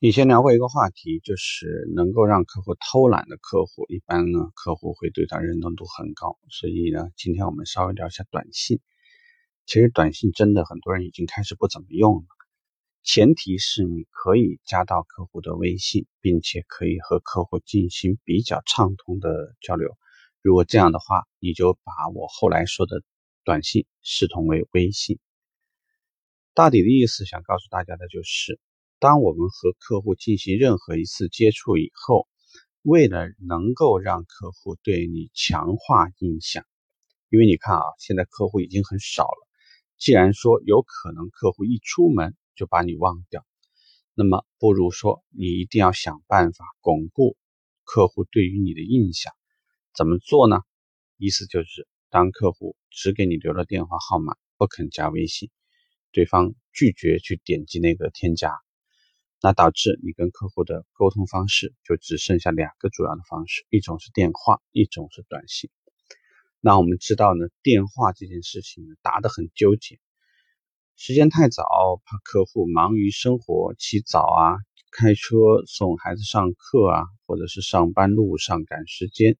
以前聊过一个话题，就是能够让客户偷懒的客户，一般呢客户会对他认同度很高。所以呢，今天我们稍微聊一下短信。其实短信真的很多人已经开始不怎么用了，前提是你可以加到客户的微信，并且可以和客户进行比较畅通的交流。如果这样的话，你就把我后来说的短信视同为微信。大抵的意思想告诉大家的就是。当我们和客户进行任何一次接触以后，为了能够让客户对你强化印象，因为你看啊，现在客户已经很少了。既然说有可能客户一出门就把你忘掉，那么不如说你一定要想办法巩固客户对于你的印象。怎么做呢？意思就是，当客户只给你留了电话号码，不肯加微信，对方拒绝去点击那个添加。那导致你跟客户的沟通方式就只剩下两个主要的方式，一种是电话，一种是短信。那我们知道呢，电话这件事情呢打得很纠结，时间太早怕客户忙于生活，起早啊，开车送孩子上课啊，或者是上班路上赶时间，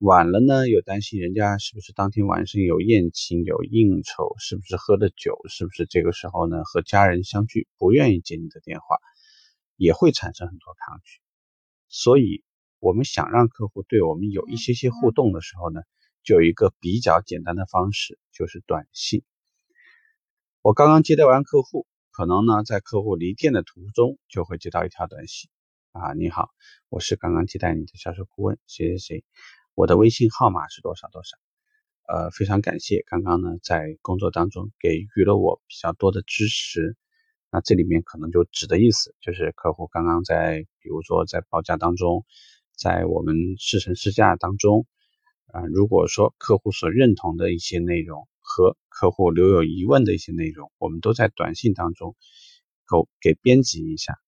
晚了呢又担心人家是不是当天晚上有宴请有应酬，是不是喝的酒，是不是这个时候呢和家人相聚，不愿意接你的电话。也会产生很多抗拒，所以我们想让客户对我们有一些些互动的时候呢，就有一个比较简单的方式，就是短信。我刚刚接待完客户，可能呢在客户离店的途中就会接到一条短信啊，你好，我是刚刚接待你的销售顾问谁谁谁，我的微信号码是多少多少，呃，非常感谢刚刚呢在工作当中给予了我比较多的支持。那这里面可能就指的意思，就是客户刚刚在，比如说在报价当中，在我们试乘试驾当中，啊，如果说客户所认同的一些内容和客户留有疑问的一些内容，我们都在短信当中给给编辑一下。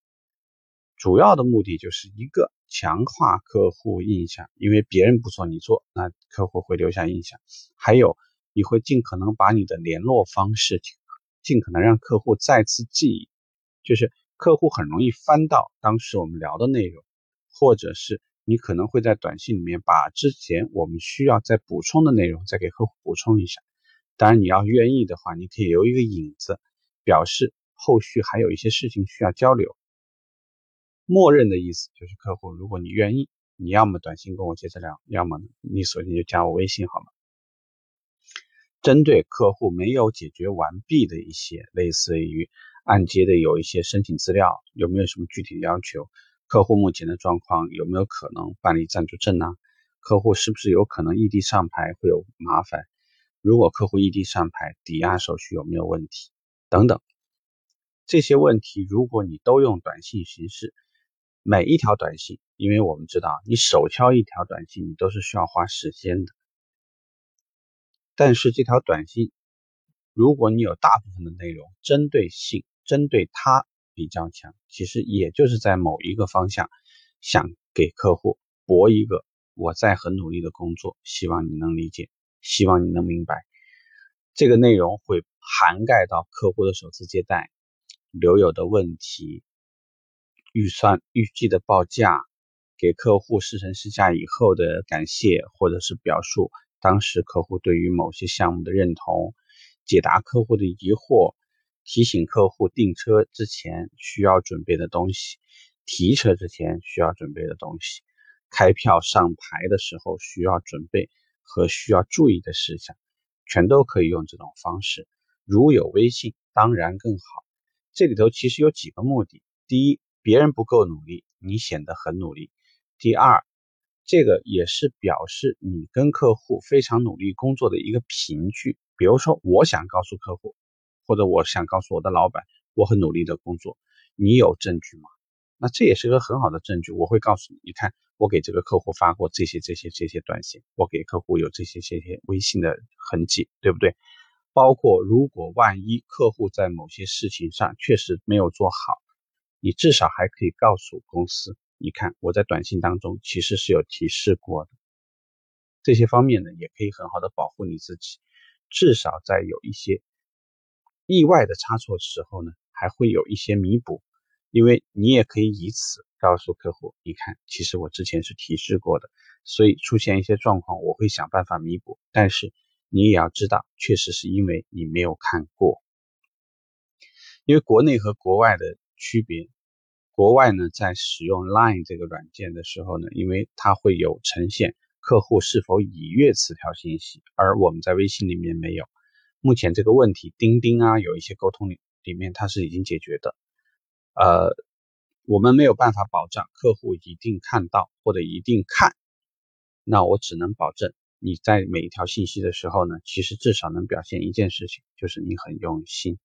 主要的目的就是一个强化客户印象，因为别人不做你做，那客户会留下印象。还有，你会尽可能把你的联络方式。尽可能让客户再次记忆，就是客户很容易翻到当时我们聊的内容，或者是你可能会在短信里面把之前我们需要再补充的内容再给客户补充一下。当然，你要愿意的话，你可以留一个引子，表示后续还有一些事情需要交流。默认的意思就是，客户如果你愿意，你要么短信跟我接着聊，要么你索性就加我微信好吗？针对客户没有解决完毕的一些，类似于按揭的有一些申请资料，有没有什么具体的要求？客户目前的状况有没有可能办理暂住证呢？客户是不是有可能异地上牌会有麻烦？如果客户异地上牌，抵押手续有没有问题？等等，这些问题如果你都用短信形式，每一条短信，因为我们知道你手敲一条短信，你都是需要花时间的。但是这条短信，如果你有大部分的内容针对性，针对他比较强，其实也就是在某一个方向，想给客户博一个我在很努力的工作，希望你能理解，希望你能明白。这个内容会涵盖到客户的首次接待、留有的问题、预算预计的报价、给客户试乘试驾以后的感谢或者是表述。当时客户对于某些项目的认同，解答客户的疑惑，提醒客户订车之前需要准备的东西，提车之前需要准备的东西，开票上牌的时候需要准备和需要注意的事项，全都可以用这种方式。如有微信，当然更好。这里头其实有几个目的：第一，别人不够努力，你显得很努力；第二。这个也是表示你跟客户非常努力工作的一个凭据。比如说，我想告诉客户，或者我想告诉我的老板，我很努力的工作，你有证据吗？那这也是个很好的证据。我会告诉你，你看，我给这个客户发过这些、这些、这些短信，我给客户有这些、这些微信的痕迹，对不对？包括如果万一客户在某些事情上确实没有做好，你至少还可以告诉公司。你看，我在短信当中其实是有提示过的，这些方面呢，也可以很好的保护你自己，至少在有一些意外的差错时候呢，还会有一些弥补。因为你也可以以此告诉客户，你看，其实我之前是提示过的，所以出现一些状况，我会想办法弥补。但是你也要知道，确实是因为你没有看过。因为国内和国外的区别，国外呢在使用 Line 这个软件的时候呢，因为它会有呈现客户是否已阅词条信息，而我们在微信里面没有。目前这个问题，钉钉啊有一些沟通里里面它是已经解决的。呃，我们没有办法保障客户一定看到或者一定看，那我只能保证你在每一条信息的时候呢，其实至少能表现一件事情，就是你很用心。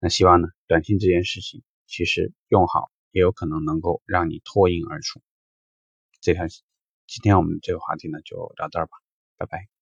那希望呢，短信这件事情其实用好，也有可能能够让你脱颖而出。这条，今天我们这个话题呢就聊到这儿吧，拜拜。